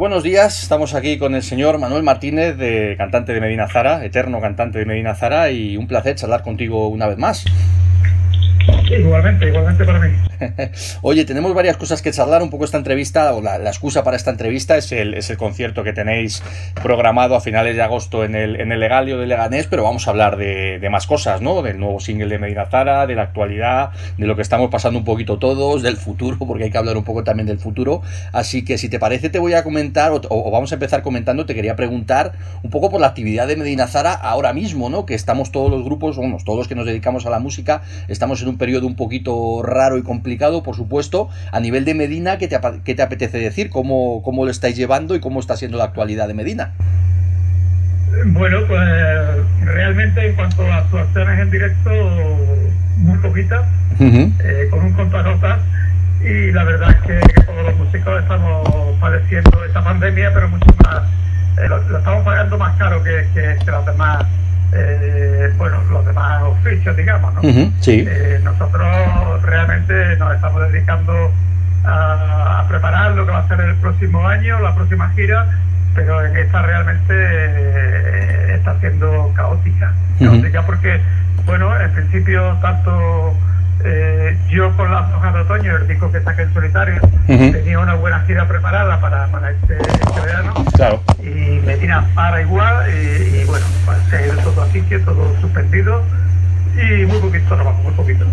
Buenos días, estamos aquí con el señor Manuel Martínez, de cantante de Medina Zara, eterno cantante de Medina Zara, y un placer charlar contigo una vez más. Igualmente, igualmente para mí. Oye, tenemos varias cosas que charlar. Un poco esta entrevista, o la, excusa para esta entrevista es el, es el, concierto que tenéis programado a finales de agosto en el, en el Legalio de Leganés, pero vamos a hablar de, más cosas, ¿no? Del nuevo single de Medina Zara, de la actualidad, de lo que estamos pasando un poquito todos, del futuro, porque hay que hablar un poco también del futuro. Así que si te parece, te voy a comentar, o, vamos a empezar comentando, te quería preguntar un poco por la actividad de Medina Zara ahora mismo, ¿no? Que estamos todos los grupos, bueno, todos los que nos dedicamos a la música, estamos en un periodo un poquito raro y complicado, por supuesto. A nivel de Medina, ¿qué te, te apetece decir? ¿Cómo, ¿Cómo lo estáis llevando y cómo está siendo la actualidad de Medina? Bueno, pues realmente en cuanto a actuaciones en directo, muy poquitas, eh, con un contagotas. Y la verdad es que, todos los músicos estamos padeciendo esta pandemia, pero mucho más, eh, lo, estamos pagando más caro que, que, que los demás eh, bueno, los demás oficios, digamos, ¿no? Eh, nosotros realmente nos estamos dedicando a, preparar lo que va a ser el próximo año, la próxima gira, pero en esta realmente eh, está siendo caótica. Caótica porque, bueno, en principio tanto eh, yo con las hojas de otoño, el disco que saqué en solitario, tenía una buena gira preparada para, para este, este, verano. Claro. Y Medina para igual, y, bueno, pues, se ha ido todo a sitio, todo suspendido, y muy poquito trabajo, muy poquito.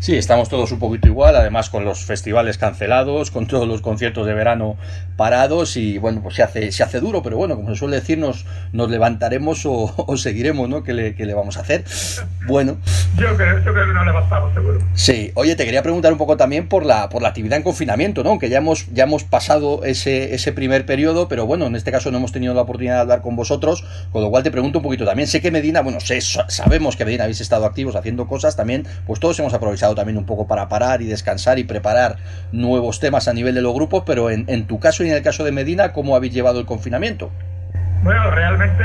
Sí, estamos todos un poquito igual, además con los festivales cancelados, con todos los conciertos de verano parados y bueno, pues se hace, se hace duro, pero bueno, como se suele decir, nos, levantaremos o, seguiremos, ¿no? ¿Qué le, ¿Qué le, vamos a hacer? Bueno. Yo creo, yo creo que nos levantamos, seguro. Sí, oye, te quería preguntar un poco también por la, por la actividad en confinamiento, ¿no? Que ya hemos, ya hemos pasado ese, ese primer periodo, pero bueno, en este caso no hemos tenido la oportunidad de hablar con vosotros, con lo cual te pregunto un poquito también. Sé que Medina, bueno, sé, sabemos que Medina habéis estado activos haciendo cosas también, pues todos hemos aprovechado también un poco para parar y descansar y preparar nuevos temas a nivel de los grupos, pero en, en tu caso y en el caso de Medina, ¿cómo habéis llevado el confinamiento? Bueno, realmente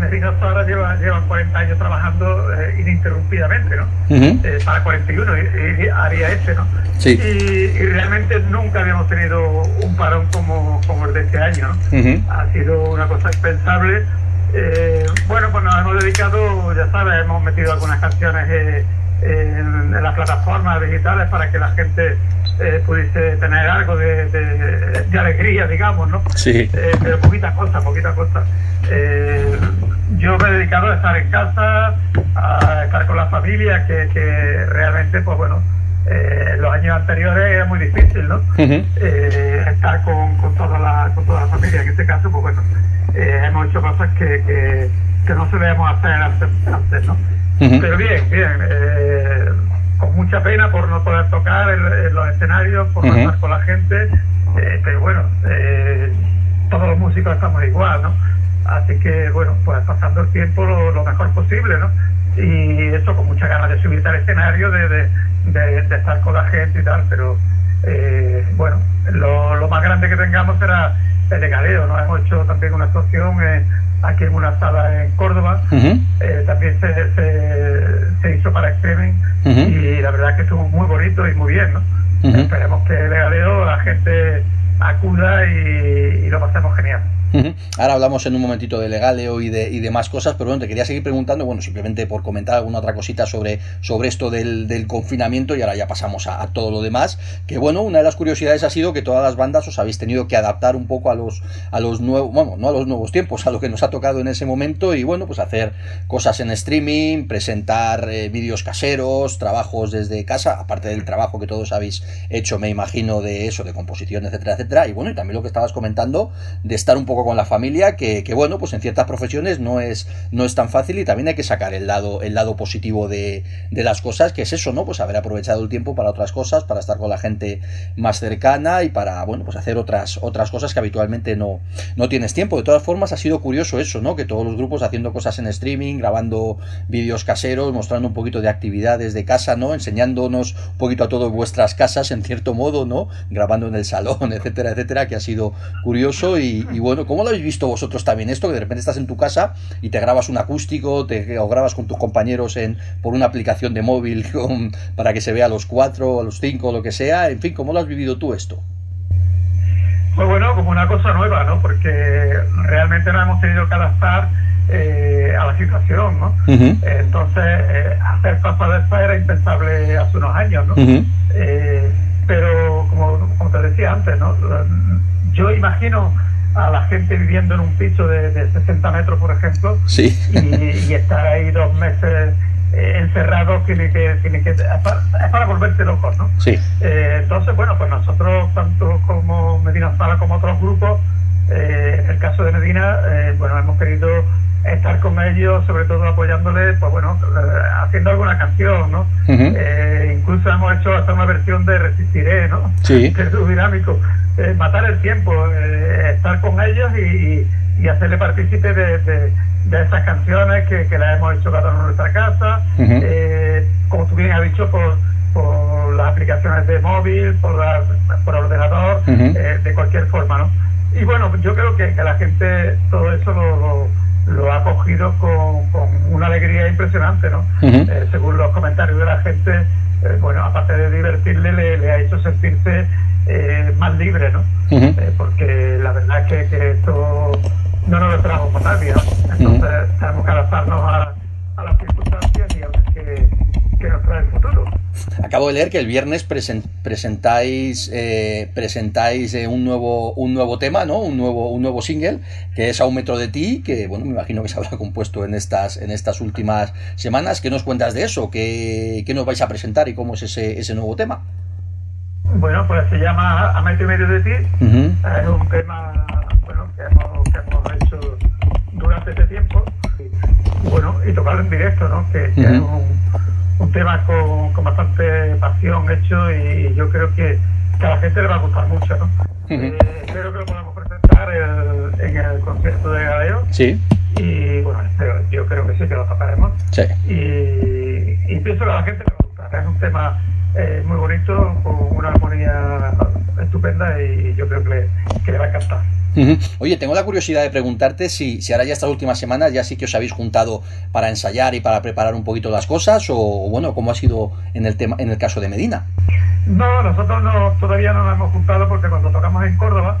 Medina ahora lleva, lleva 40 años trabajando eh, ininterrumpidamente, ¿no? Eh, para 41 y, haría este, ¿no? Sí. Y, realmente nunca habíamos tenido un parón como, como el de este año, ¿no? Ha sido una cosa impensable. Eh, bueno, pues nos hemos dedicado, ya sabes, hemos metido algunas canciones en, las plataformas digitales para que la gente eh, pudiese tener algo de, alegría, digamos, ¿no? Sí. Eh, pero poquita cosa, poquita cosa. Eh, yo me he dedicado a estar en casa, a estar con la familia, que, realmente, pues bueno, los años anteriores era muy difícil, ¿no? estar con, con, toda la, con toda la familia. En este caso, pues bueno, hemos hecho cosas que, que, no se debemos hacer antes, ¿no? Pero bien, bien. Eh, mucha pena por no poder tocar en, los escenarios, por no estar con la gente. Eh, pero bueno, eh, todos los músicos estamos igual, ¿no? Así que, bueno, pues pasando el tiempo lo, mejor posible, ¿no? Y eso con mucha ganas de subirte al escenario, de, de, de, estar con la gente y tal, pero bueno, lo, lo, más grande que tengamos será el de Galeo, ¿no? Hemos hecho también una actuación aquí en una sala en Córdoba. Eh, también se, se, hizo para Extremen y la verdad que estuvo muy bonito y muy bien. ¿no? Esperemos que de Galeo la gente acuda y, y lo pasemos genial. Ahora hablamos en un momentito de legaleo y de, y demás cosas, pero bueno, te quería seguir preguntando, bueno, simplemente por comentar alguna otra cosita sobre, sobre esto del, confinamiento y ahora ya pasamos a, todo lo demás, que bueno, una de las curiosidades ha sido que todas las bandas os habéis tenido que adaptar un poco a los, a los nuevos, bueno, no a los nuevos tiempos, a lo que nos ha tocado en ese momento y bueno, pues hacer cosas en streaming, presentar eh, vídeos caseros, trabajos desde casa, aparte del trabajo que todos habéis hecho, me imagino, de eso, de composición, etcétera, etcétera, y bueno, y también lo que estabas comentando, de estar un poco con la familia, que, bueno, pues en ciertas profesiones no es, no es tan fácil y también hay que sacar el lado, el lado positivo de, las cosas, que es eso, ¿no? Pues haber aprovechado el tiempo para otras cosas, para estar con la gente más cercana y para, bueno, pues hacer otras, otras cosas que habitualmente no, no tienes tiempo. De todas formas, ha sido curioso eso, ¿no? Que todos los grupos haciendo cosas en streaming, grabando vídeos caseros, mostrando un poquito de actividades de casa, ¿no? Enseñándonos un poquito a todos vuestras casas, en cierto modo, ¿no? Grabando en el salón, etcétera, etcétera, que ha sido curioso y, y bueno, ¿cómo lo habéis visto vosotros también esto? Que de repente estás en tu casa y te grabas un acústico te, o grabas con tus compañeros en, por una aplicación de móvil para que se vea a los cuatro, a los cinco, lo que sea. En fin, ¿cómo lo has vivido tú esto? Pues bueno, como una cosa nueva, ¿no? Porque realmente nos hemos tenido que adaptar eh, a la situación, ¿no? Entonces, eh, hacer paso de esta era impensable hace unos años, ¿no? Eh, pero, como, como, te decía antes, ¿no? Yo imagino a la gente viviendo en un piso de, 60 metros, por ejemplo, sí. y, estar ahí dos meses encerrados tiene que, tiene que es para, volverse locos, ¿no? Sí. entonces, bueno, pues nosotros, tanto como Medina Sala como otros grupos, en el caso de Medina, bueno, hemos querido estar con ellos, sobre todo apoyándoles, pues bueno, eh, haciendo alguna canción, ¿no? Eh, incluso hemos hecho hasta una versión de Resistiré, ¿no? Sí. Que es dinámico. Eh, matar el tiempo, estar con ellos y, y, hacerle partícipe de, de, esas canciones que, que las hemos hecho cada uno en nuestra casa, como tú bien has dicho, por, por las aplicaciones de móvil, por, la, por ordenador, de cualquier forma, ¿no? Y bueno, yo creo que, que la gente todo eso con, con una alegría impresionante, ¿no? Eh, según los comentarios de la gente, eh, bueno, aparte de divertirle, le, ha hecho sentirse eh, más libre, ¿no? Leer que el viernes presentáis eh, presentáis eh, un nuevo un nuevo tema, ¿no? Un nuevo un nuevo single que es a un metro de ti, que bueno me imagino que se habrá compuesto en estas en estas últimas semanas. ¿Qué nos cuentas de eso? ¿Qué, qué nos vais a presentar y cómo es ese ese nuevo tema? Bueno, pues se llama A metro y medio de ti. Es un tema bueno que hemos, que hemos hecho durante este tiempo. Y, bueno y tocarlo en directo, ¿no? Que, que es un un tema con, con, bastante pasión hecho y yo creo que, a la gente le va a gustar mucho, ¿no? Eh, espero que lo podamos presentar en el concierto de Galeo. Sí. Y bueno, yo creo que sí que lo tocaremos. Sí. Y, pienso que a la gente le va a gustar. Es un tema eh, muy bonito, con una armonía estupenda y yo creo que que le va a encantar. Oye, tengo la curiosidad de preguntarte si, si ahora ya estas últimas semanas ya sí que os habéis juntado para ensayar y para preparar un poquito las cosas o bueno, ¿cómo ha sido en el tema en el caso de Medina? No, nosotros no, todavía no nos hemos juntado porque cuando tocamos en Córdoba,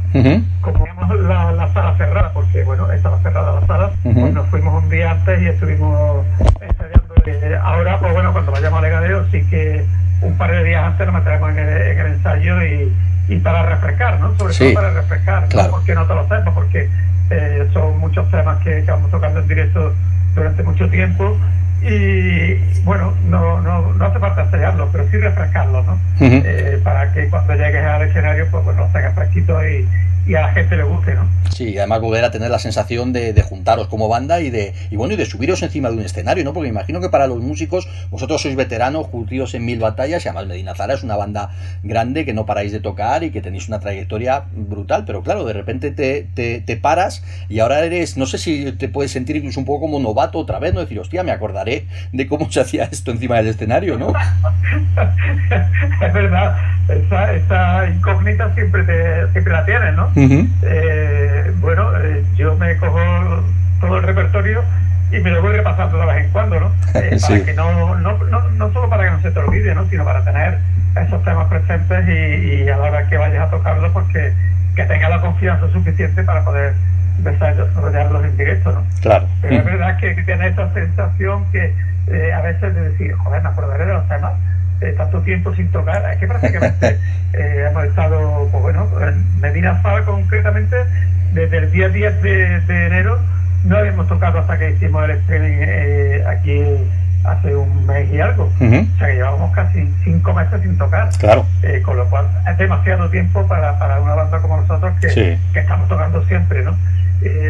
como teníamos la, sala cerrada, porque bueno, estaba cerrada la sala, pues nos fuimos un día antes y estuvimos ensayando. Eh, ahora, pues bueno, cuando vayamos a Legadeo sí que un par de días antes nos metemos en el ensayo y y para refrescar, ¿no? Sobre todo para refrescar, claro. ¿no? porque no te lo sepas, porque eh, son muchos temas que, que, vamos tocando en directo durante mucho tiempo y bueno, no, no, no hace falta ensayarlos, pero sí refrescarlos, ¿no? eh, para que cuando llegues al escenario, pues bueno, tengas fresquito y, y a la gente le guste, ¿no? Sí, además volver a tener la sensación de, juntaros como banda y de y bueno y de subiros encima de un escenario, ¿no? Porque imagino que para los músicos vosotros sois veteranos, curtidos en mil batallas y además Medina Zara es una banda grande que no paráis de tocar y que tenéis una trayectoria brutal, pero claro, de repente te, te, paras y ahora eres, no sé si te puedes sentir incluso un poco como novato otra vez, ¿no? Decir, hostia, me acordaré de cómo se hacía esto encima del escenario, ¿no? es verdad, esa, esa incógnita siempre, te, siempre la tienes, ¿no? Eh, bueno, eh, yo me cojo todo el repertorio y me lo voy repasando de vez en cuando, ¿no? Eh, para que no, no, no, no, solo para que no se te olvide, ¿no? Sino para tener esos temas presentes y, a la hora que vayas a tocarlos, porque que tenga la confianza suficiente para poder desarrollarlos en directo, ¿no? Claro. Pero es verdad que, tiene esa sensación que eh, a veces de decir, joder, me acordaré de los temas tanto tiempo sin tocar, es que prácticamente eh, hemos estado, pues bueno, en Medina Fal concretamente, desde el día 10 de, enero no habíamos tocado hasta que hicimos el streaming eh, aquí hace un mes y algo. O sea que llevamos casi cinco meses sin tocar. Claro. Eh, con lo cual es demasiado tiempo para, para una banda como nosotros que, que estamos tocando siempre, ¿no?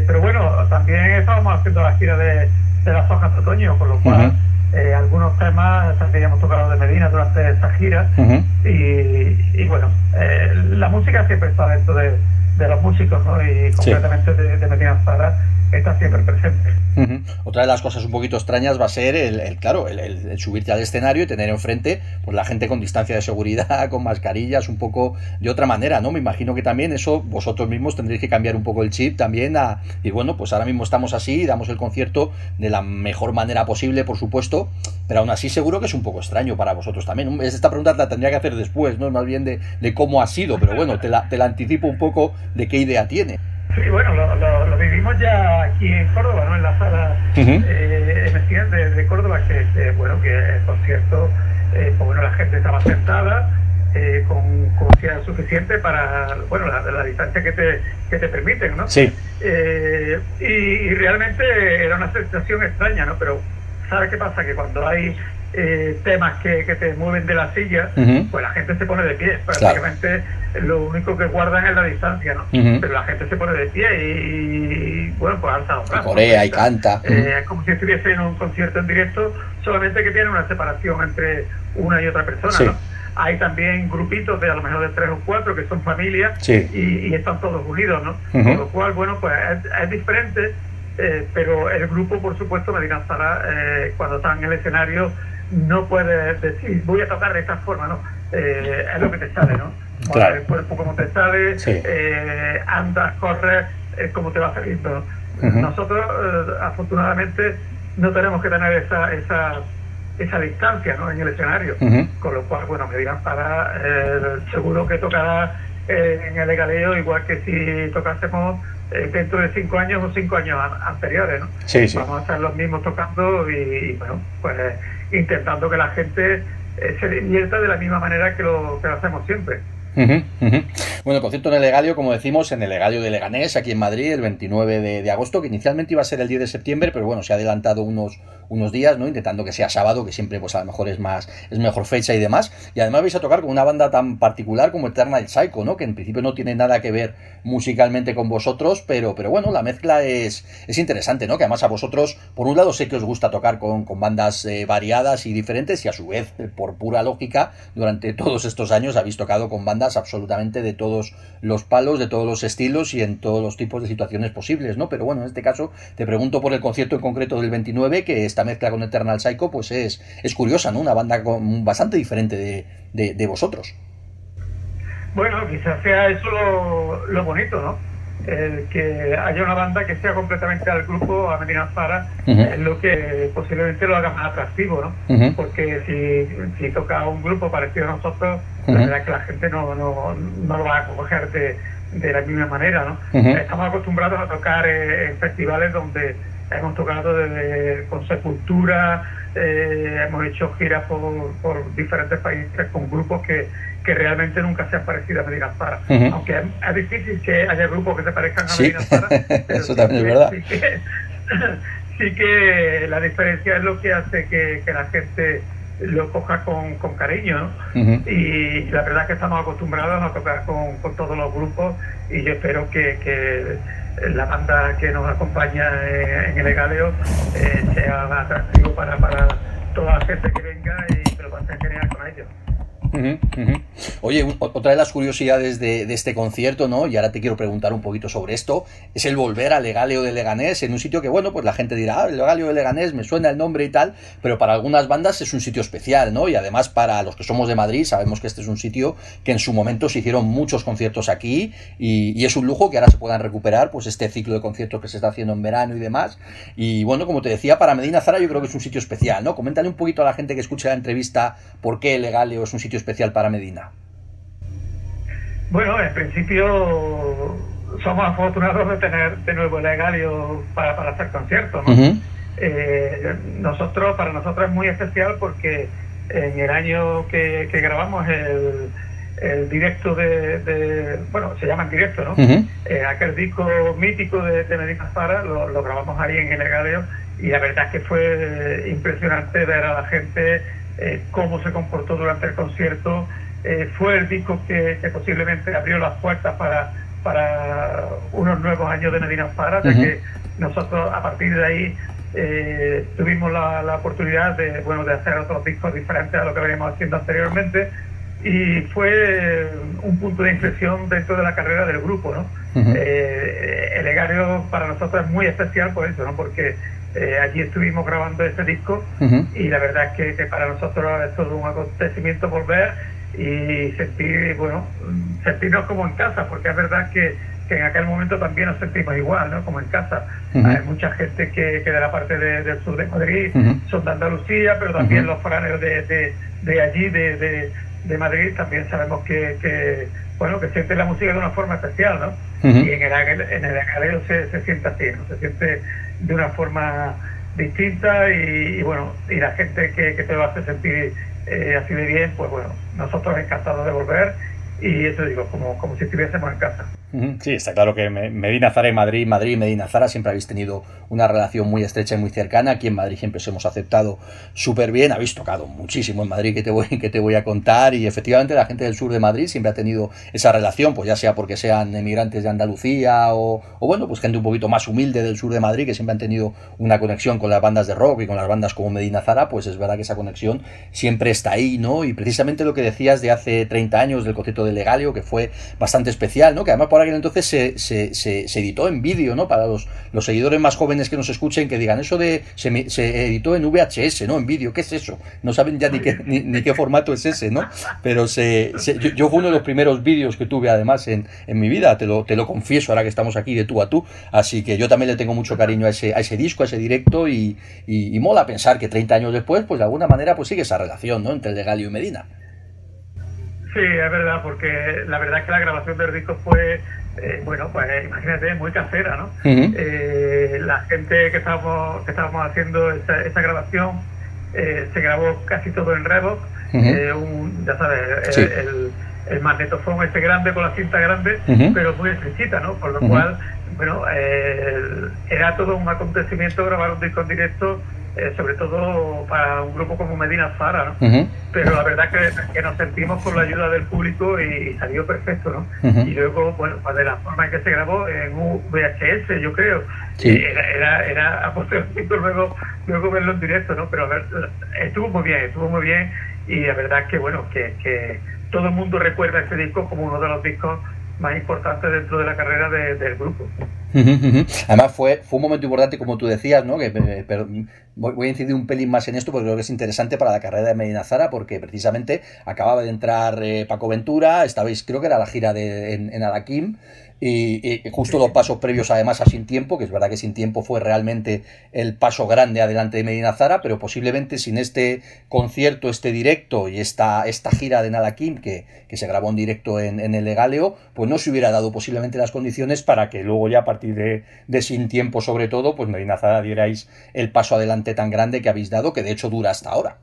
pero bueno, también estábamos haciendo la gira de, de las hojas de otoño, con lo cual eh, algunos temas que habíamos tocado de Medina durante esta gira. Y, bueno, eh, la música siempre está dentro de, los músicos ¿no? y concretamente de, Medina Zara está presente. Otra de las cosas un poquito extrañas va a ser el, claro, el, subirte al escenario y tener enfrente pues la gente con distancia de seguridad, con mascarillas, un poco de otra manera, ¿no? Me imagino que también eso vosotros mismos tendréis que cambiar un poco el chip también a y bueno, pues ahora mismo estamos así, damos el concierto de la mejor manera posible, por supuesto, pero aún así seguro que es un poco extraño para vosotros también. Esta pregunta la tendría que hacer después, ¿no? Más bien de, de cómo ha sido, pero bueno, te la, te la anticipo un poco de qué idea tiene. Sí, bueno, lo, vivimos ya aquí en Córdoba, ¿no? En la sala uh de, Córdoba, que, bueno, que el concierto, eh, pues bueno, la gente estaba sentada eh, con conciencia suficiente para, bueno, la, distancia que te, que te permiten, ¿no? Sí. Eh, y, realmente era una sensación extraña, ¿no? Pero, ¿sabes qué pasa? Que cuando hay eh, temas que, que, te mueven de la silla, pues la gente se pone de pie. Prácticamente lo único que guardan es la distancia, ¿no? Pero la gente se pone de pie y, bueno, pues alza los brazos. Corea y canta. Eh, es como si estuviese en un concierto en directo, solamente que tiene una separación entre una y otra persona, ¿no? Hay también grupitos de a lo mejor de tres o cuatro que son familias y, están todos unidos, ¿no? Con lo cual, bueno, pues es diferente eh, pero el grupo, por supuesto, Medina Zara, eh, cuando está en el escenario, no puede decir, voy a tocar de esta forma, ¿no? Eh, es lo que te sale, ¿no? Claro. El cuerpo como te sale, andas, corres, es como te va saliendo. Nosotros, afortunadamente, no tenemos que tener esa, esa, esa distancia ¿no? en el escenario, con lo cual, bueno, Medina Zara seguro que tocará en el legaleo igual que si tocásemos eh, dentro de cinco años o cinco años anteriores, ¿no? Sí, sí. Vamos a estar los mismos tocando y, bueno, pues intentando que la gente eh, se divierta de la misma manera que lo, que lo hacemos siempre. Bueno, concierto en el Legalio, como decimos, en el Legalio de Leganés, aquí en Madrid, el 29 de, agosto, que inicialmente iba a ser el 10 de septiembre, pero bueno, se ha adelantado unos, unos días, ¿no? Intentando que sea sábado, que siempre pues a lo mejor es más, es mejor fecha y demás. Y además vais a tocar con una banda tan particular como Eternal Psycho, ¿no? Que en principio no tiene nada que ver musicalmente con vosotros, pero, pero bueno, la mezcla es, es interesante, ¿no? Que además a vosotros, por un lado sé que os gusta tocar con, bandas eh, variadas y diferentes, y a su vez, por pura lógica, durante todos estos años habéis tocado con bandas absolutamente de todos los palos, de todos los estilos y en todos los tipos de situaciones posibles, ¿no? Pero bueno, en este caso te pregunto por el concierto en concreto del 29, que esta mezcla con Eternal Psycho, pues es, es curiosa, ¿no? Una banda bastante diferente de, de, vosotros. Bueno, quizás sea eso lo, bonito, ¿no? El que haya una banda que sea completamente al grupo, a Medina Zara, es lo que posiblemente lo haga más atractivo, ¿no? Porque si, si toca un grupo parecido a nosotros, la verdad es que la gente no, no, no lo va a coger de, de la misma manera, ¿no? Estamos acostumbrados a tocar eh, en festivales donde hemos tocado desde con Sepultura, eh, hemos hecho giras por, por, diferentes países con grupos que, que realmente nunca se han parecido a Medina Zara. Aunque es, difícil que haya grupos que se parezcan a Medina Zara. Eso también es verdad. Sí que, la diferencia es lo que hace que, que la gente lo coja con, con cariño. Y la verdad es que estamos acostumbrados a tocar con, con todos los grupos y yo espero que, que la banda que nos acompaña en, el Egaleo eh, sea atractivo para, para toda la gente que venga y que lo ellos. Oye, otra de las curiosidades de, este concierto, ¿no? Y ahora te quiero preguntar un poquito sobre esto, es el volver al Legaleo de Leganés en un sitio que, bueno, pues la gente dirá, ah, Legaleo de Leganés, me suena el nombre y tal, pero para algunas bandas es un sitio especial, ¿no? Y además para los que somos de Madrid sabemos que este es un sitio que en su momento se hicieron muchos conciertos aquí y, es un lujo que ahora se puedan recuperar, pues este ciclo de conciertos que se está haciendo en verano y demás. Y bueno, como te decía, para Medina Zara yo creo que es un sitio especial, ¿no? Coméntale un poquito a la gente que escucha la entrevista por qué Legaleo es un sitio especial para Medina? Bueno, en principio somos afortunados de tener de nuevo el Egalio para, para hacer conciertos. Eh, nosotros, para nosotros es muy especial porque en el año que, grabamos el, el directo de, bueno, se llama en directo, ¿no? Eh, aquel disco mítico de, Medina Zara, lo, grabamos ahí en el Egalio y la verdad es que fue impresionante ver a la gente eh, cómo se comportó durante el concierto. Eh, fue el disco que, posiblemente abrió las puertas para, para unos nuevos años de Medina Zara, ya que nosotros a partir de ahí eh, tuvimos la, oportunidad de, bueno, de hacer otros discos diferentes a lo que veníamos haciendo anteriormente y fue un punto de inflexión dentro de la carrera del grupo, ¿no? Eh, el Egario para nosotros es muy especial por eso, ¿no? Porque eh, allí estuvimos grabando ese disco y la verdad es que, para nosotros es todo un acontecimiento volver y sentir, bueno, sentirnos como en casa, porque es verdad que, en aquel momento también nos sentimos igual, ¿no? Como en casa. Hay mucha gente que, que de la parte del sur de Madrid son de Andalucía, pero también los foráneos de, de, allí, de, de Madrid también sabemos que, bueno que siente la música de una forma especial ¿no? y en el en el se, se, siente así ¿no? se siente de una forma distinta y, bueno y la gente que, que te lo hace sentir eh, así de bien pues bueno nosotros encantados de volver y eso digo como, como si estuviésemos en casa Sí, está claro que Medina Zara y Madrid, Madrid y Medina Zara siempre habéis tenido una relación muy estrecha y muy cercana. Aquí en Madrid siempre os hemos aceptado súper bien. Habéis tocado muchísimo en Madrid que te, voy, que te voy a contar. Y efectivamente la gente del sur de Madrid siempre ha tenido esa relación, pues ya sea porque sean emigrantes de Andalucía o, bueno, pues gente un poquito más humilde del sur de Madrid que siempre han tenido una conexión con las bandas de rock y con las bandas como Medina Zara, pues es verdad que esa conexión siempre está ahí, ¿no? Y precisamente lo que decías de hace 30 años del concepto de Legalio, que fue bastante especial, ¿no? Que además por aquel entonces se, se, se, editó en vídeo, ¿no? Para los, los, seguidores más jóvenes que nos escuchen, que digan eso de se, se editó en VHS, ¿no? En vídeo, ¿qué es eso? No saben ya ni qué, ni, qué formato es ese, ¿no? Pero se, yo, yo, fue uno de los primeros vídeos que tuve además en, en, mi vida, te lo, te lo confieso ahora que estamos aquí de tú a tú, así que yo también le tengo mucho cariño a ese, a ese disco, a ese directo y, y, mola pensar que 30 años después, pues de alguna manera pues sigue esa relación, ¿no? Entre Legalio y Medina. Sí, es verdad, porque la verdad es que la grabación del disco fue, eh, bueno, pues imagínate, muy casera, ¿no? eh, la gente que estábamos, que estábamos haciendo esa, esa grabación eh, se grabó casi todo en Revox, eh, un, ya sabes, el, el, magnetofón ese grande con la cinta grande, pero muy exquisita, ¿no? Por lo cual, bueno, era todo un acontecimiento grabar un disco en directo eh, sobre todo para un grupo como Medina Zara, ¿no? Pero la verdad que, que, nos sentimos con la ayuda del público y, salió perfecto, ¿no? Y luego, bueno, pues de la forma en que se grabó en un VHS, yo creo, era, era, era a luego, luego verlo en directo, ¿no? Pero a ver, estuvo muy bien, estuvo muy bien y la verdad que, bueno, que, que todo el mundo recuerda este disco como uno de los discos más importantes dentro de la carrera del grupo. Además fue, fue un momento importante, como tú decías, ¿no? Que, voy a incidir un pelín más en esto porque creo que es interesante para la carrera de Medina Zara porque precisamente acababa de entrar eh, Paco Ventura, estabais, creo que era la gira de, en, en y, justo los pasos previos además a Sin Tiempo, que es verdad que Sin Tiempo fue realmente el paso grande adelante de Medina Zara, pero posiblemente sin este concierto, este directo y esta, esta gira de Nalakim que, que se grabó en directo en, en, el Legaleo, pues no se hubiera dado posiblemente las condiciones para que luego ya a partir de, de Sin Tiempo sobre todo, pues Medina Zara dierais el paso adelante tan grande que habéis dado, que de hecho dura hasta ahora.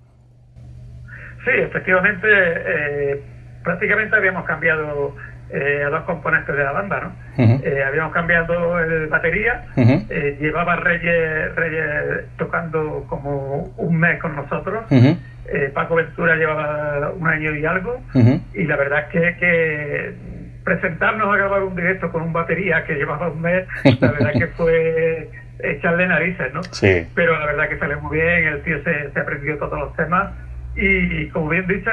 Sí, efectivamente, eh, prácticamente habíamos cambiado eh, a dos componentes de la banda, ¿no? Eh, habíamos cambiado el batería, eh, llevaba Reyes, Reyes tocando como un mes con nosotros, Paco Ventura llevaba un año y algo, y la verdad es que, presentarnos a grabar un directo con un batería que llevaba un mes, la verdad que fue echarle narices, ¿no? Sí. Pero la verdad que salió muy bien, el tío se, se aprendió todos los temas, y como bien dice,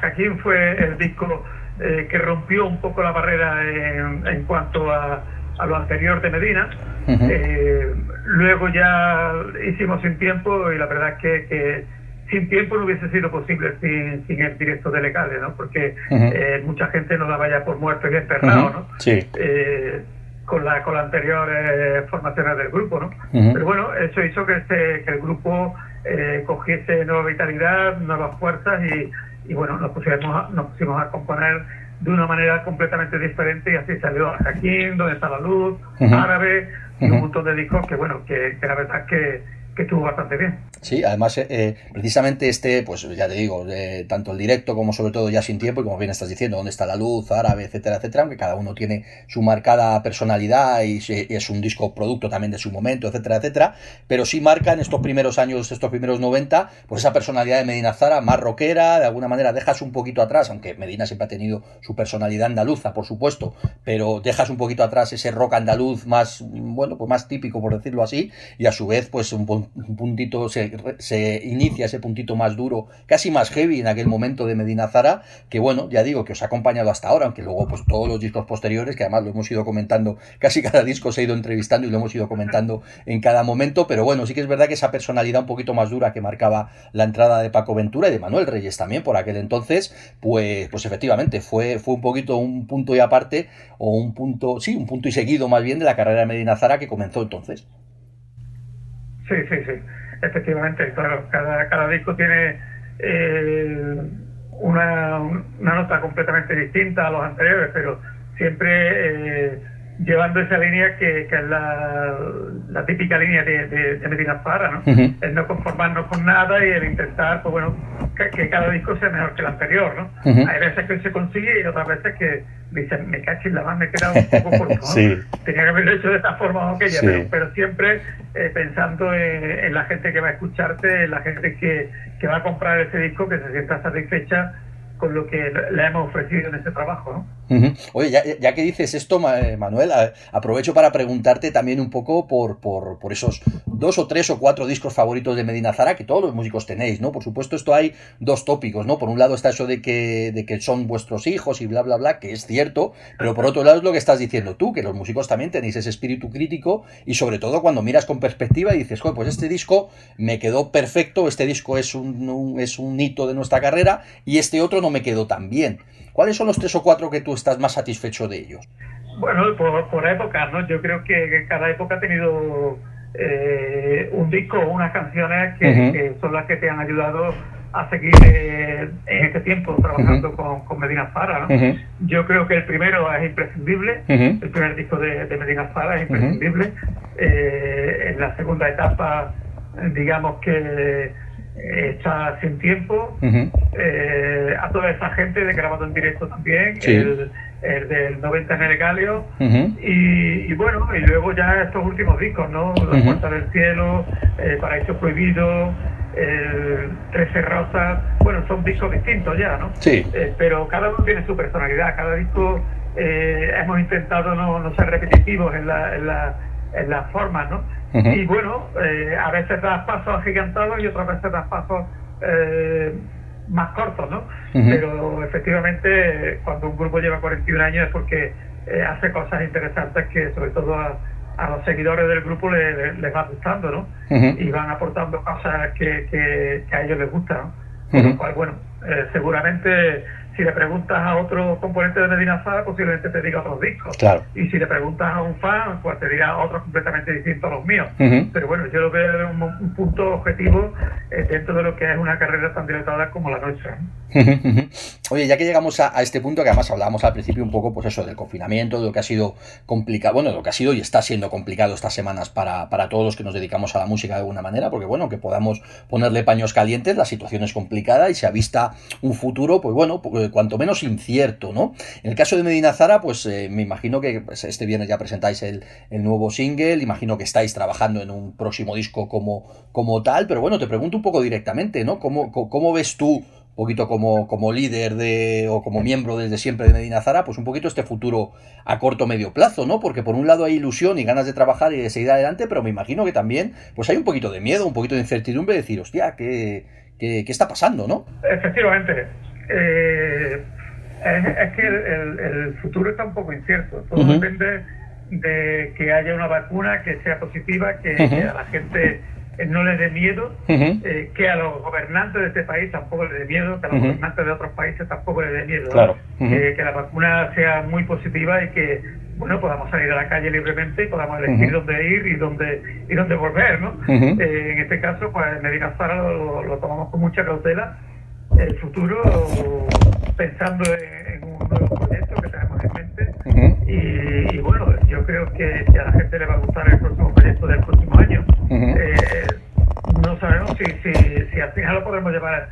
Jaquín fue el disco eh, que rompió un poco la barrera en, en cuanto a, a, lo anterior de Medina. eh, luego ya hicimos Sin Tiempo y la verdad es que, que Sin Tiempo no hubiese sido posible sin, sin el directo de Legales, ¿no? Porque eh, mucha gente nos daba ya por muerto y enterrado, ¿no? Sí. Eh, con la con las anteriores formaciones del grupo, ¿no? Pero bueno, eso hizo que, este, que el grupo eh, cogiese nueva vitalidad, nuevas fuerzas y, y bueno, nos pusimos, nos pusimos a componer de una manera completamente diferente y así salió Jaquín, Donde está la luz, Árabe y un montón de discos que bueno, que, que la verdad que que estuvo bastante bien. Sí, además, eh, eh, precisamente este, pues ya te digo, eh, tanto el directo como sobre todo ya sin tiempo, y como bien estás diciendo, dónde está la luz, árabe, etcétera, etcétera, aunque cada uno tiene su marcada personalidad y, es un disco producto también de su momento, etcétera, etcétera, pero sí marca en estos primeros años, estos primeros 90, pues esa personalidad de Medina Zara más rockera, de alguna manera dejas un poquito atrás, aunque Medina siempre ha tenido su personalidad andaluza, por supuesto, pero dejas un poquito atrás ese rock andaluz más, bueno, pues más típico, por decirlo así, y a su vez, pues un un puntito, se, se, inicia ese puntito más duro, casi más heavy en aquel momento de Medina Zara, que bueno, ya digo, que os ha acompañado hasta ahora, aunque luego pues todos los discos posteriores, que además lo hemos ido comentando, casi cada disco se ha ido entrevistando y lo hemos ido comentando en cada momento, pero bueno, sí que es verdad que esa personalidad un poquito más dura que marcaba la entrada de Paco Ventura y de Manuel Reyes también por aquel entonces, pues, pues efectivamente fue, fue un poquito un punto y aparte, o un punto, sí, un punto y seguido más bien de la carrera de Medina Zara que comenzó entonces. Sí, sí, sí, efectivamente, claro, cada, cada disco tiene eh, una, una, nota completamente distinta a los anteriores, pero siempre eh, llevando esa línea que, que es la, la, típica línea de, de, Medina Zara, ¿no? El no conformarnos con nada y el intentar, pues bueno, que, cada disco sea mejor que el anterior, ¿no? Hay veces que se consigue y otras veces que dicen, me cacho la más, me he quedado un poco corto, ¿no? Tenía que haberlo hecho de esta forma o aquella, pero, pero, siempre eh, pensando en, en, la gente que va a escucharte, en la gente que, que va a comprar ese disco, que se sienta satisfecha con lo que le hemos ofrecido en ese trabajo, ¿no? Oye, ya, que dices esto, eh, Manuel, aprovecho para preguntarte también un poco por, por, por, esos dos o tres o cuatro discos favoritos de Medina Zara que todos los músicos tenéis, ¿no? Por supuesto, esto hay dos tópicos, ¿no? Por un lado está eso de que, de que son vuestros hijos y bla, bla, bla, que es cierto, pero por otro lado es lo que estás diciendo tú, que los músicos también tenéis ese espíritu crítico y sobre todo cuando miras con perspectiva y dices, pues este disco me quedó perfecto, este disco es un, es un hito de nuestra carrera y este otro no me quedó tan bien. ¿Cuáles son los tres o cuatro que tú estás más satisfecho de ellos? Bueno, por, por épocas, ¿no? Yo creo que, cada época ha tenido eh, un disco o unas canciones que, son las que te han ayudado a seguir eh, en este tiempo trabajando con, Medina Zara. ¿no? Yo creo que el primero es imprescindible, el primer disco de, Medina Zara es imprescindible. Eh, en la segunda etapa, digamos que está sin tiempo, eh, a toda esa gente de grabado en directo también, el, del 90 en el Galio, y, bueno, y luego ya estos últimos discos, ¿no? La Puerta del Cielo, eh, Paraíso Prohibido, el 13 Rosas, bueno, son discos distintos ya, ¿no? Sí. Eh, pero cada uno tiene su personalidad, cada disco hemos intentado no, no ser repetitivos en la, en la, en las formas, ¿no? Y bueno, eh, a veces das pasos agigantados y otras veces das pasos eh, más cortos, ¿no? Pero efectivamente, cuando un grupo lleva 41 años es porque eh, hace cosas interesantes que, sobre todo a, los seguidores del grupo, les, les va gustando, ¿no? Y van aportando cosas que, que, a ellos les gustan, ¿no? Con lo cual, bueno, seguramente si le preguntas a otro componente de Medina Zara, posiblemente te diga otros discos. Claro. Y si le preguntas a un fan, pues te dirá otros completamente distintos a los míos. Pero bueno, yo lo veo un, un punto objetivo eh, dentro de lo que es una carrera tan dilatada como la nuestra. Oye, ya que llegamos a, este punto, que además hablábamos al principio un poco, pues eso, del confinamiento, de lo que ha sido complicado, bueno, de lo que ha sido y está siendo complicado estas semanas para, para todos los que nos dedicamos a la música de alguna manera, porque bueno, que podamos ponerle paños calientes, la situación es complicada y se ha vista un futuro, pues bueno, pues, cuanto menos incierto, ¿no? En el caso de Medina Zara, pues eh, me imagino que pues, este viernes ya presentáis el, nuevo single, imagino que estáis trabajando en un próximo disco como, como tal, pero bueno, te pregunto un poco directamente, ¿no? ¿Cómo, cómo ves tú un poquito como, como líder de, o como miembro desde siempre de Medina Zara, pues un poquito este futuro a corto medio plazo, ¿no? Porque por un lado hay ilusión y ganas de trabajar y de seguir adelante, pero me imagino que también pues hay un poquito de miedo, un poquito de incertidumbre de decir, hostia, ¿qué, qué, qué está pasando, no? Efectivamente, eh, es, que el, futuro está un poco incierto. Todo depende de que haya una vacuna que sea positiva, que, a la gente no le dé miedo, eh, que a los gobernantes de este país tampoco le dé miedo, que a los gobernantes de otros países tampoco le dé miedo. que la vacuna sea muy positiva y que bueno podamos salir a la calle libremente y podamos elegir dónde ir y dónde y dónde volver. ¿no? Eh, en este caso, pues Medina Zara lo tomamos con mucha cautela el futuro pensando en, un nuevo proyecto que tenemos en mente y, bueno, yo creo que, a la gente le va a gustar el próximo proyecto del próximo año. Eh, no sabemos si, si, si, al final lo podemos llevar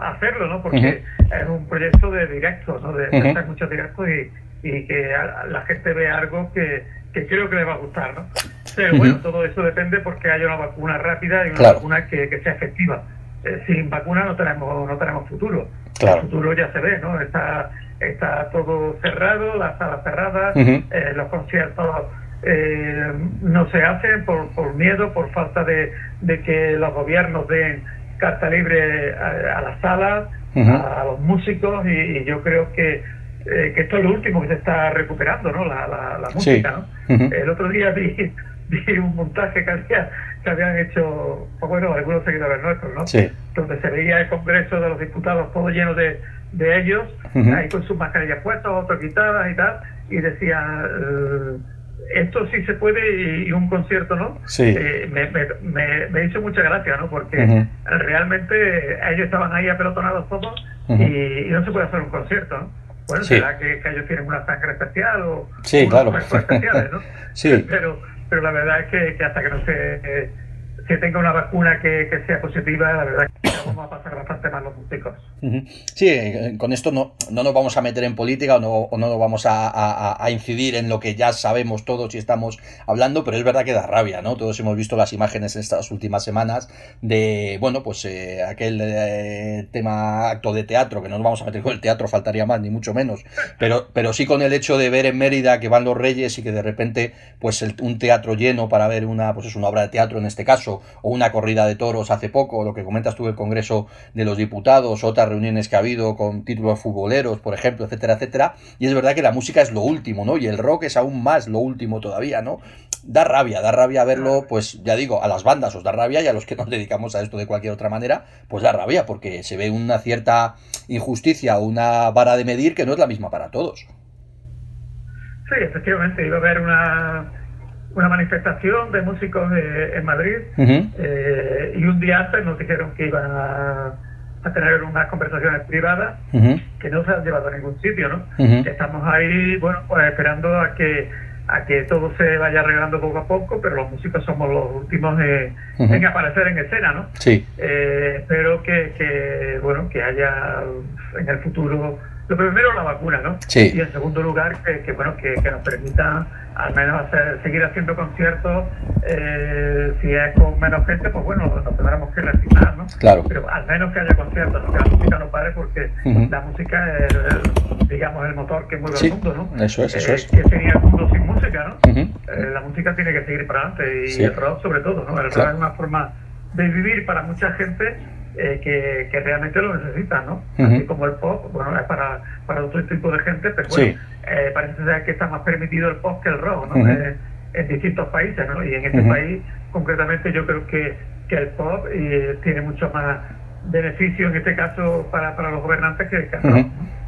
a hacerlo, ¿no? Porque es un proyecto de directos, ¿no? De hacer muchos directos y, y que la gente vea algo que, que, creo que le va a gustar, ¿no? Pero bueno, todo eso depende porque haya una vacuna rápida y una vacuna que, que sea efectiva. Eh, sin vacuna no tenemos no tenemos futuro. El futuro ya se ve, ¿no? Está está todo cerrado, las salas cerradas, eh, los conciertos eh, no se hacen por, por miedo, por falta de, de que los gobiernos den carta libre a, las salas, a, los músicos, y, yo creo que, eh, que, esto es lo último que se está recuperando, ¿no? La, la, música, ¿no? El otro día vi, vi un montaje que, había, que habían hecho, pues bueno, algunos seguidores nuestros, ¿no? Donde se veía el Congreso de los Diputados todo lleno de, de ellos, ahí con sus mascarillas puestas, otros quitadas y tal, y decía... Eh, esto sí se puede y, un concierto no. Sí. Eh, me, me, me, hizo mucha gracia, ¿no? Porque realmente ellos estaban ahí apelotonados todos y, no se puede hacer un concierto, ¿no? Bueno, será que, ellos tienen una sangre especial o sí, claro. especiales, ¿no? sí. Pero, pero la verdad es que, que hasta que no se que tenga una vacuna que, sea positiva, la verdad que vamos a pasar bastante mal los músicos. Sí, eh, con esto no, no nos vamos a meter en política o no, o no nos vamos a, incidir en lo que ya sabemos todos y estamos hablando, pero es verdad que da rabia, ¿no? Todos hemos visto las imágenes en estas últimas semanas de, bueno, pues eh, aquel eh, tema acto de teatro, que no nos vamos a meter con el teatro, faltaría más, ni mucho menos, pero, pero sí con el hecho de ver en Mérida que van los reyes y que de repente, pues un teatro lleno para ver una, pues es una obra de teatro en este caso, o una corrida de toros hace poco, lo que comentas tú el Congreso de los Diputados, otras reuniones que ha habido con títulos futboleros, por ejemplo, etcétera, etcétera. Y es verdad que la música es lo último, ¿no? Y el rock es aún más lo último todavía, ¿no? Da rabia, da rabia verlo, pues ya digo, a las bandas os da rabia y a los que nos dedicamos a esto de cualquier otra manera, pues da rabia, porque se ve una cierta injusticia, una vara de medir que no es la misma para todos. Sí, efectivamente, iba a haber una una manifestación de músicos en Madrid eh, y un día antes nos dijeron que iban a, tener unas conversaciones privadas que no se han llevado a ningún sitio, ¿no? Estamos ahí, bueno, pues esperando a que a que todo se vaya arreglando poco a poco, pero los músicos somos los últimos en aparecer en escena, ¿no? Sí. Eh, espero que, que, bueno, que haya en el futuro lo primero la vacuna, ¿no? Sí. Y en segundo lugar, que, bueno, que, nos permita al menos hacer, seguir haciendo conciertos. Eh, si es con menos gente, pues bueno, nos tendremos que resignar, ¿no? Claro. Pero al menos que haya conciertos, que la música no pare, porque la música es, digamos, el motor que mueve el mundo, ¿no? Eso es, eso eh, es. Que sería el mundo sin música, ¿no? Eh, la música tiene que seguir para adelante y el rock sobre todo, ¿no? El rock es una forma de vivir para mucha gente eh, que, que, realmente lo necesitan, ¿no? Así como el pop, bueno, es para, para otro tipo de gente, pero bueno, eh, parece ser que está más permitido el pop que el rock, ¿no? Eh, en distintos países, ¿no? Y en este país, concretamente, yo creo que, que el pop tiene mucho más beneficio, en este caso, para, para los gobernantes que el rock,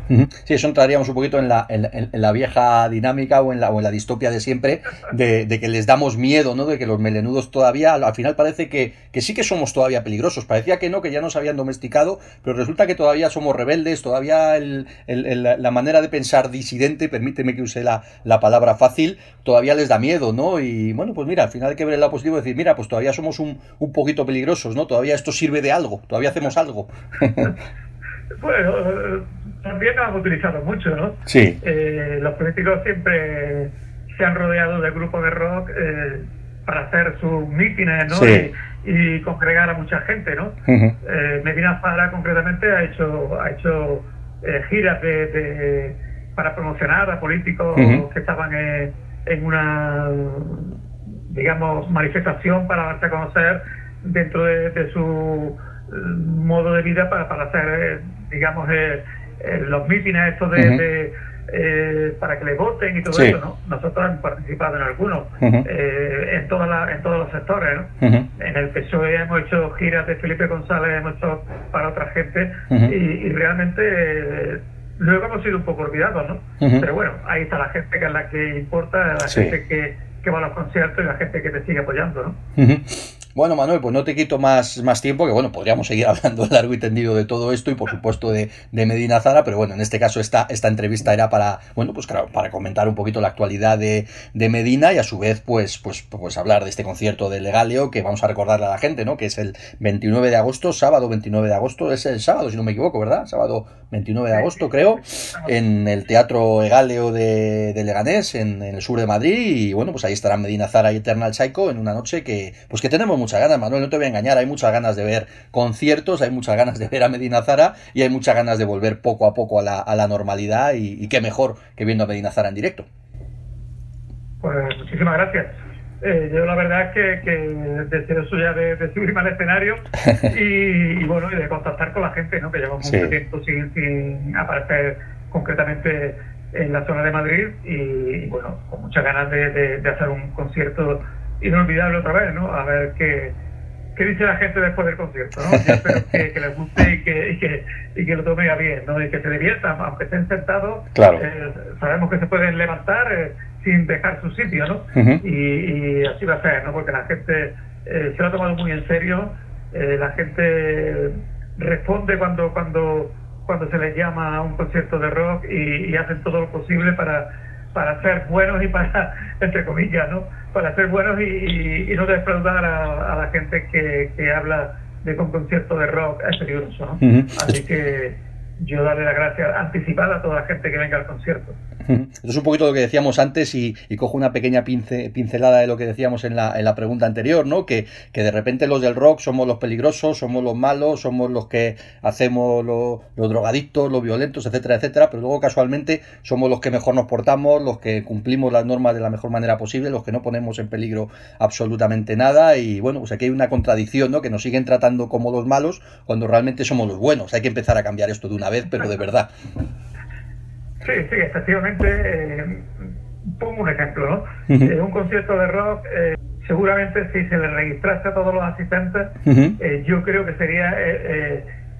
Sí, eso entraríamos un poquito en la, en, la vieja dinámica o en la, o en la distopia de siempre, de, que les damos miedo, ¿no? De que los melenudos todavía, al final parece que, que, sí que somos todavía peligrosos. Parecía que no, que ya nos habían domesticado, pero resulta que todavía somos rebeldes, todavía la manera de pensar disidente, permíteme que use la, la, palabra fácil, todavía les da miedo, ¿no? Y bueno, pues mira, al final hay que ver el lado positivo y decir, mira, pues todavía somos un, un poquito peligrosos, ¿no? Todavía esto sirve de algo, todavía hacemos algo. bueno, también lo han utilizado mucho, ¿no? Sí. Eh, los políticos siempre se han rodeado de grupos de rock eh, para hacer sus mítines, ¿no? Y, congregar a mucha gente, ¿no? Eh, Medina Zara, concretamente, ha hecho, ha hecho giras de, para promocionar a políticos que estaban en una, digamos, manifestación para darse a conocer dentro de, su modo de vida para, para hacer, digamos, eh, los mítines estos de, eh, para que le voten y todo eso, ¿no? Nosotros hemos participado en algunos, eh, en, toda en todos los sectores, ¿no? En el PSOE hemos hecho giras de Felipe González, hemos hecho para otra gente y, realmente luego hemos sido un poco olvidados, ¿no? Pero bueno, ahí está la gente que es la que importa, la gente que, que va a los conciertos y la gente que te sigue apoyando, ¿no? Bueno, Manuel, pues no te quito más, más tiempo, que bueno, podríamos seguir hablando largo y tendido de todo esto y por supuesto de, Medina Zara, pero bueno, en este caso esta, esta entrevista era para, bueno, pues claro, para comentar un poquito la actualidad de, Medina y a su vez, pues, pues, pues hablar de este concierto de Legaleo que vamos a recordarle a la gente, ¿no? Que es el 29 de agosto, sábado 29 de agosto, es el sábado, si no me equivoco, ¿verdad? Sábado 29 de agosto, creo, en el Teatro Legaleo de, Leganés, en, el sur de Madrid, y bueno, pues ahí estarán Medina Zara y Eternal Psycho en una noche que, pues que tenemos muchas ganas, Manuel, no te voy a engañar, hay muchas ganas de ver conciertos, hay muchas ganas de ver a Medina Zara y hay muchas ganas de volver poco a poco a la, normalidad y, qué mejor que viendo a Medina Zara en directo. Pues muchísimas gracias. Eh, yo la verdad es que, que eso ya de, subirme al escenario y, bueno, y de contactar con la gente, ¿no? Que llevamos mucho tiempo sin, aparecer concretamente en la zona de Madrid y, bueno, con muchas ganas de, hacer un concierto inolvidable otra vez, ¿no? A ver qué, qué dice la gente después del concierto, ¿no? Yo espero que, les guste y que, y que, y que lo tome a bien, ¿no? Y que se diviertan, aunque estén sentados, claro. Eh, sabemos que se pueden levantar. Eh, sin dejar su sitio, ¿no? y, así va a ser, ¿no? Porque la gente eh, se lo ha tomado muy en serio, eh, la gente responde cuando cuando cuando se les llama a un concierto de rock y, hacen todo lo posible para, para ser buenos y para, entre comillas, ¿no? Para ser buenos y, no defraudar a, la gente que, que habla de que un concierto de rock es peligroso, ¿no? Así que yo darle la gracia anticipada a toda la gente que venga al concierto. Esto es un poquito lo que decíamos antes y, cojo una pequeña pincelada de lo que decíamos en la, en la pregunta anterior, ¿no? Que, que, de repente los del rock somos los peligrosos, somos los malos, somos los que hacemos los, drogadictos, los violentos, etcétera, etcétera, pero luego casualmente somos los que mejor nos portamos, los que cumplimos las normas de la mejor manera posible, los que no ponemos en peligro absolutamente nada y bueno, pues aquí hay una contradicción, ¿no? Que nos siguen tratando como los malos cuando realmente somos los buenos. Hay que empezar a cambiar esto de una vez, pero de verdad. Sí, sí, efectivamente. Eh, pongo un ejemplo, ¿no? En un concierto de rock, eh, seguramente si se le registrase a todos los asistentes, yo creo que sería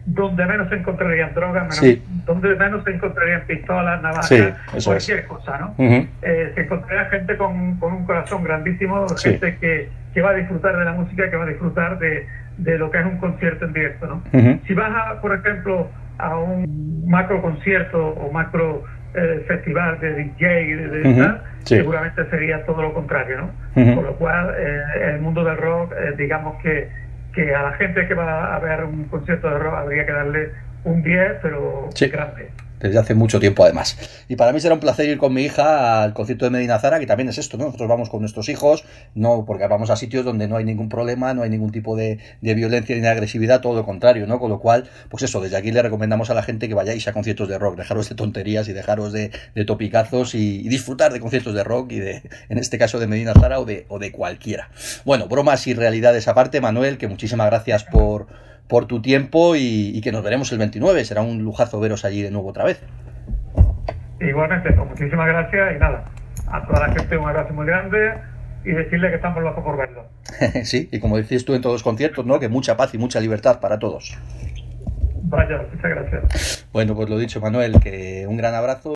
donde menos se encontrarían drogas, donde menos se encontrarían pistolas, navajas, cualquier cosa, ¿no? se encontraría gente con, con, un corazón grandísimo, gente que, que, va a disfrutar de la música, que va a disfrutar de, de lo que es un concierto en directo, ¿no? Si vas, a, por ejemplo, a un macro concierto o macro eh, festival de DJ, de, seguramente sería todo lo contrario, ¿no? Por lo cual, eh, el mundo del rock, eh, digamos que, que a la gente que va a ver un concierto de rock habría que darle un 10, pero grande desde hace mucho tiempo además. Y para mí será un placer ir con mi hija al concierto de Medina Zara, que también es esto, ¿no? Nosotros vamos con nuestros hijos, no porque vamos a sitios donde no hay ningún problema, no hay ningún tipo de, violencia ni de agresividad, todo lo contrario, ¿no? Con lo cual, pues eso, desde aquí le recomendamos a la gente que vayáis a conciertos de rock, dejaros de tonterías y dejaros de, topicazos y, disfrutar de conciertos de rock y de, en este caso, de Medina Zara o de, o de cualquiera. Bueno, bromas y realidades aparte, Manuel, que muchísimas gracias por por tu tiempo y, que nos veremos el 29. Será un lujazo veros allí de nuevo otra vez. Igualmente, pues muchísimas gracias y nada, a toda la gente un abrazo muy grande y decirle que estamos locos por verlo. sí, y como decís tú en todos los conciertos, ¿no? Que mucha paz y mucha libertad para todos. Vaya, muchas gracias. Bueno, pues lo dicho, Manuel, que un gran abrazo.